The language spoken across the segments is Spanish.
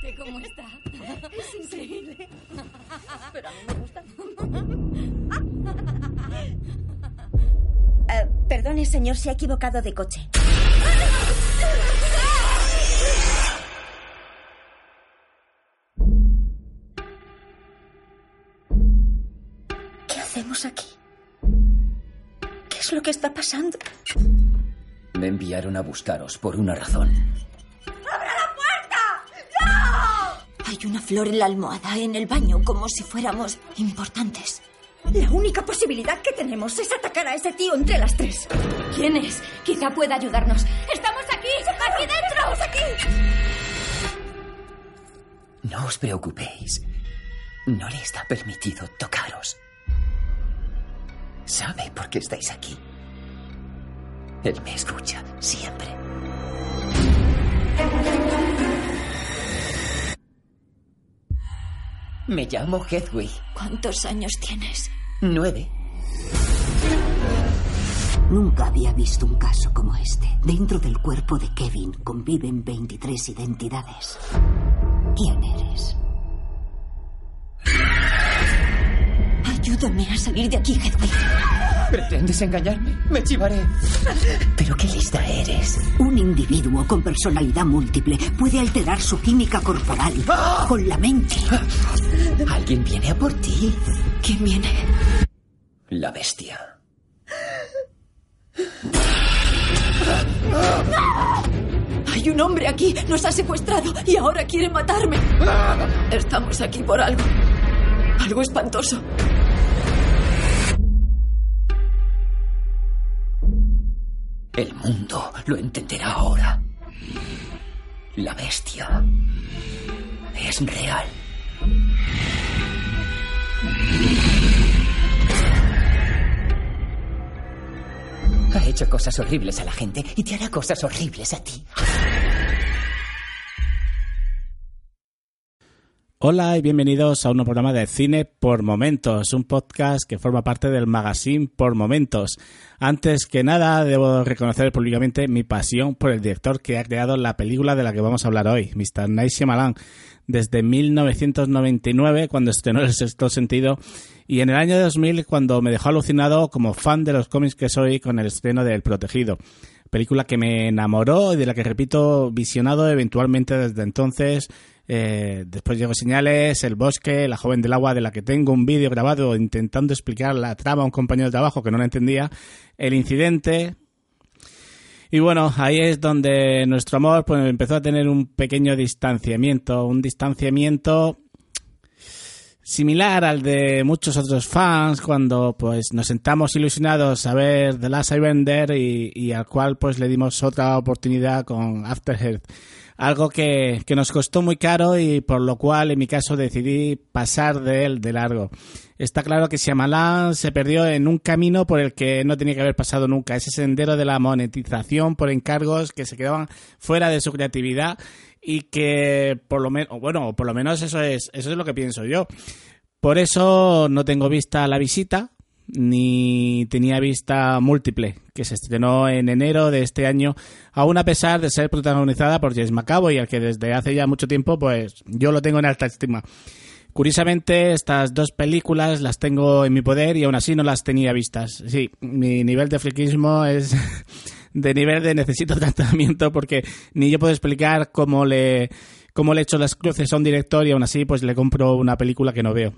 Fíjate cómo está. Es increíble. Pero a mí me gusta. Eh, perdone, señor, se ha equivocado de coche. ¿Qué hacemos aquí? ¿Qué es lo que está pasando? Me enviaron a buscaros por una razón. Una flor en la almohada, en el baño, como si fuéramos importantes. La única posibilidad que tenemos es atacar a ese tío entre las tres. ¿Quién es? Quizá pueda ayudarnos. ¡Estamos aquí! ¡Aquí dentro! ¡Estamos aquí! No os preocupéis. No le está permitido tocaros. Sabe por qué estáis aquí. Él me escucha siempre. Me llamo Hedwig. ¿Cuántos años tienes? Nueve. Nunca había visto un caso como este. Dentro del cuerpo de Kevin conviven 23 identidades. ¿Quién eres? Ayúdame a salir de aquí, Hedwig. ¿Pretendes engañarme? Me chivaré. ¿Pero qué lista eres? Un individuo con personalidad múltiple puede alterar su química corporal con la mente. Alguien viene a por ti. ¿Quién viene? La bestia. Hay un hombre aquí, nos ha secuestrado y ahora quiere matarme. Estamos aquí por algo. Algo espantoso. El mundo lo entenderá ahora. La bestia es real. Ha hecho cosas horribles a la gente y te hará cosas horribles a ti. Hola y bienvenidos a un nuevo programa de Cine por Momentos, un podcast que forma parte del magazine Por Momentos. Antes que nada, debo reconocer públicamente mi pasión por el director que ha creado la película de la que vamos a hablar hoy, Mr. Night Shyamalan, desde 1999, cuando estrenó El Sexto Sentido, y en el año 2000, cuando me dejó alucinado como fan de los cómics que soy con el estreno de El Protegido. Película que me enamoró y de la que repito visionado eventualmente desde entonces. Eh, después llegó Señales, El Bosque, La Joven del Agua, de la que tengo un vídeo grabado intentando explicar la trama a un compañero de trabajo que no la entendía. El Incidente. Y bueno, ahí es donde nuestro amor pues, empezó a tener un pequeño distanciamiento. Un distanciamiento similar al de muchos otros fans cuando pues nos sentamos ilusionados a ver The Last Airbender y, y al cual pues le dimos otra oportunidad con After Earth. Algo que, que nos costó muy caro y por lo cual en mi caso decidí pasar de él de largo. Está claro que Shyamalan se perdió en un camino por el que no tenía que haber pasado nunca, ese sendero de la monetización por encargos que se quedaban fuera de su creatividad y que por lo menos, bueno, por lo menos eso es, eso es lo que pienso yo. Por eso no tengo vista la visita, ni tenía vista múltiple, que se estrenó en enero de este año, aún a pesar de ser protagonizada por James McAvoy, al que desde hace ya mucho tiempo, pues yo lo tengo en alta estima. Curiosamente, estas dos películas las tengo en mi poder y aún así no las tenía vistas. Sí, mi nivel de friquismo es de nivel de necesito tratamiento porque ni yo puedo explicar cómo le, cómo le echo las cruces a un director y aún así pues le compro una película que no veo.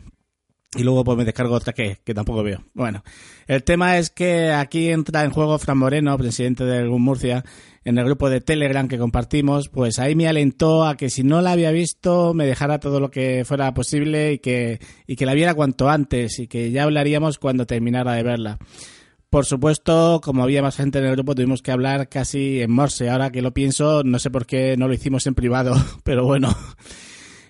Y luego pues me descargo otra que, que tampoco veo. Bueno, el tema es que aquí entra en juego Fran Moreno, presidente del GUM Murcia, en el grupo de Telegram que compartimos, pues ahí me alentó a que si no la había visto me dejara todo lo que fuera posible y que, y que la viera cuanto antes y que ya hablaríamos cuando terminara de verla. Por supuesto, como había más gente en el grupo, tuvimos que hablar casi en morse. Ahora que lo pienso, no sé por qué no lo hicimos en privado, pero bueno.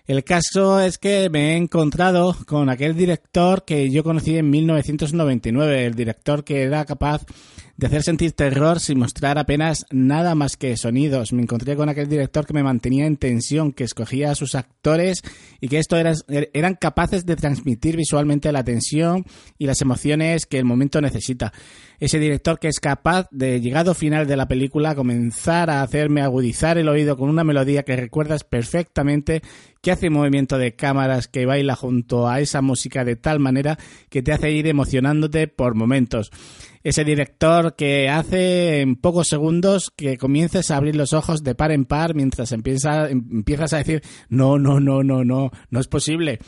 El caso es que me he encontrado con aquel director que yo conocí en 1999, el director que era capaz de hacer sentir terror sin mostrar apenas nada más que sonidos. Me encontré con aquel director que me mantenía en tensión, que escogía a sus actores y que esto eran capaces de transmitir visualmente la tensión y las emociones que el momento necesita. Ese director que es capaz de, llegado final de la película, comenzar a hacerme agudizar el oído con una melodía que recuerdas perfectamente, que hace movimiento de cámaras, que baila junto a esa música de tal manera que te hace ir emocionándote por momentos ese director que hace en pocos segundos que comiences a abrir los ojos de par en par mientras empieza, empiezas a decir no, no, no, no, no, no es posible.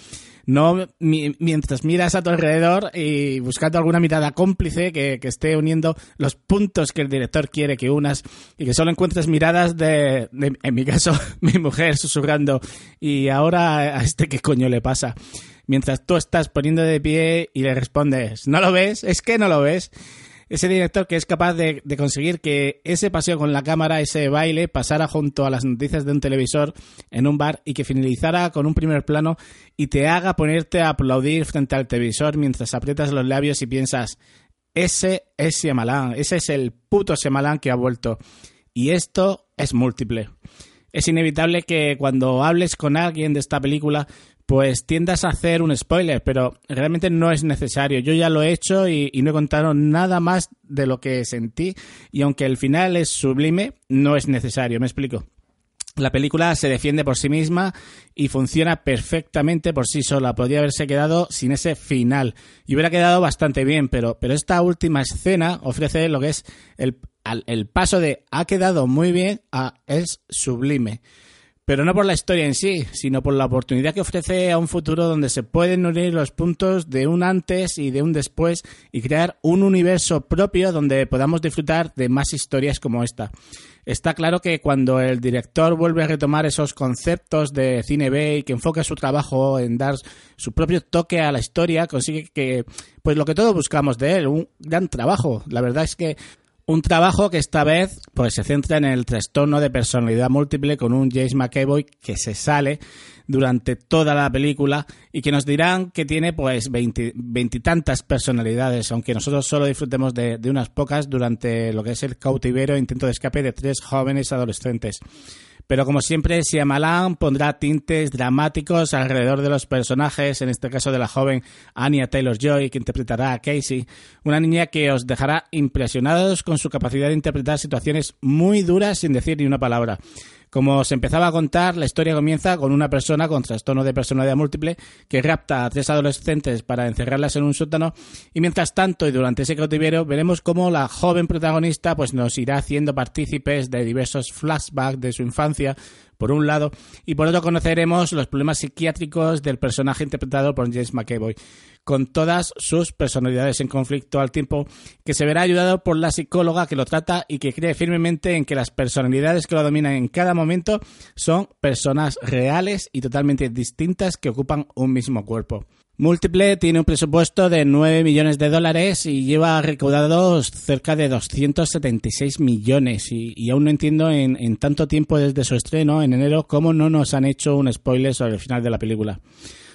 No, mientras miras a tu alrededor y buscando alguna mirada cómplice que, esté uniendo los puntos que el director quiere que unas y que solo encuentres miradas de, de, en mi caso, mi mujer susurrando y ahora a este qué coño le pasa. Mientras tú estás poniendo de pie y le respondes, ¿no lo ves? Es que no lo ves ese director que es capaz de, conseguir que ese paseo con la cámara, ese baile, pasara junto a las noticias de un televisor en un bar y que finalizara con un primer plano y te haga ponerte a aplaudir frente al televisor mientras aprietas los labios y piensas, ese es Shyamalan, ese es el puto Shyamalan que ha vuelto. Y esto es múltiple. Es inevitable que cuando hables con alguien de esta película pues tiendas a hacer un spoiler, pero realmente no es necesario. Yo ya lo he hecho y, no he contado nada más de lo que sentí y aunque el final es sublime, no es necesario, me explico. La película se defiende por sí misma y funciona perfectamente por sí sola. Podría haberse quedado sin ese final y hubiera quedado bastante bien, pero, pero esta última escena ofrece lo que es el, el paso de ha quedado muy bien a es sublime pero no por la historia en sí, sino por la oportunidad que ofrece a un futuro donde se pueden unir los puntos de un antes y de un después y crear un universo propio donde podamos disfrutar de más historias como esta. Está claro que cuando el director vuelve a retomar esos conceptos de cine B y que enfoca su trabajo en dar su propio toque a la historia, consigue que, pues lo que todos buscamos de él, un gran trabajo. La verdad es que un trabajo que esta vez pues, se centra en el trastorno de personalidad múltiple con un James McAvoy que se sale durante toda la película y que nos dirán que tiene pues veintitantas personalidades, aunque nosotros solo disfrutemos de, de unas pocas durante lo que es el cautiverio e intento de escape de tres jóvenes adolescentes. Pero como siempre, Shyamalan pondrá tintes dramáticos alrededor de los personajes, en este caso de la joven Anya Taylor-Joy, que interpretará a Casey, una niña que os dejará impresionados con su capacidad de interpretar situaciones muy duras sin decir ni una palabra. Como se empezaba a contar, la historia comienza con una persona con trastorno de personalidad múltiple que rapta a tres adolescentes para encerrarlas en un sótano y mientras tanto y durante ese cautiverio veremos cómo la joven protagonista pues nos irá haciendo partícipes de diversos flashbacks de su infancia por un lado, y por otro conoceremos los problemas psiquiátricos del personaje interpretado por James McAvoy, con todas sus personalidades en conflicto al tiempo que se verá ayudado por la psicóloga que lo trata y que cree firmemente en que las personalidades que lo dominan en cada momento son personas reales y totalmente distintas que ocupan un mismo cuerpo. Múltiple tiene un presupuesto de 9 millones de dólares y lleva recaudados cerca de 276 millones. Y, aún no entiendo en, en, tanto tiempo desde su estreno, en enero, cómo no nos han hecho un spoiler sobre el final de la película.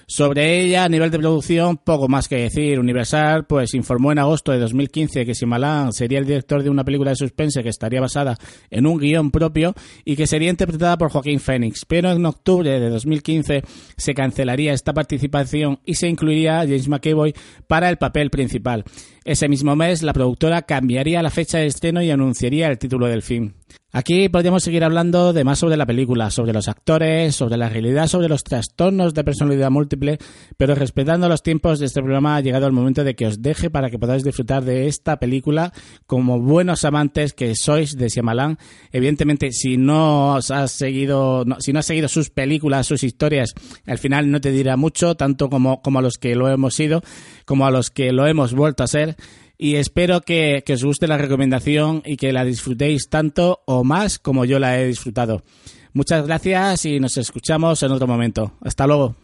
Sobre ella, a nivel de producción, poco más que decir. Universal, pues informó en agosto de 2015 que Simalán sería el director de una película de suspense que estaría basada en un guion propio y que sería interpretada por Joaquín Phoenix. Pero en octubre de 2015 se cancelaría esta participación y se incluiría a James McAvoy para el papel principal. Ese mismo mes, la productora cambiaría la fecha de estreno y anunciaría el título del film. Aquí podríamos seguir hablando de más sobre la película, sobre los actores, sobre la realidad, sobre los trastornos de personalidad múltiple, pero respetando los tiempos de este programa ha llegado el momento de que os deje para que podáis disfrutar de esta película como buenos amantes que sois de Shyamalan. Evidentemente, si no os has seguido, si no has seguido sus películas, sus historias, al final no te dirá mucho, tanto como, como a los que lo hemos sido, como a los que lo hemos vuelto a ser y espero que, os guste la recomendación y que la disfrutéis tanto o más como yo la he disfrutado. Muchas gracias y nos escuchamos en otro momento. Hasta luego.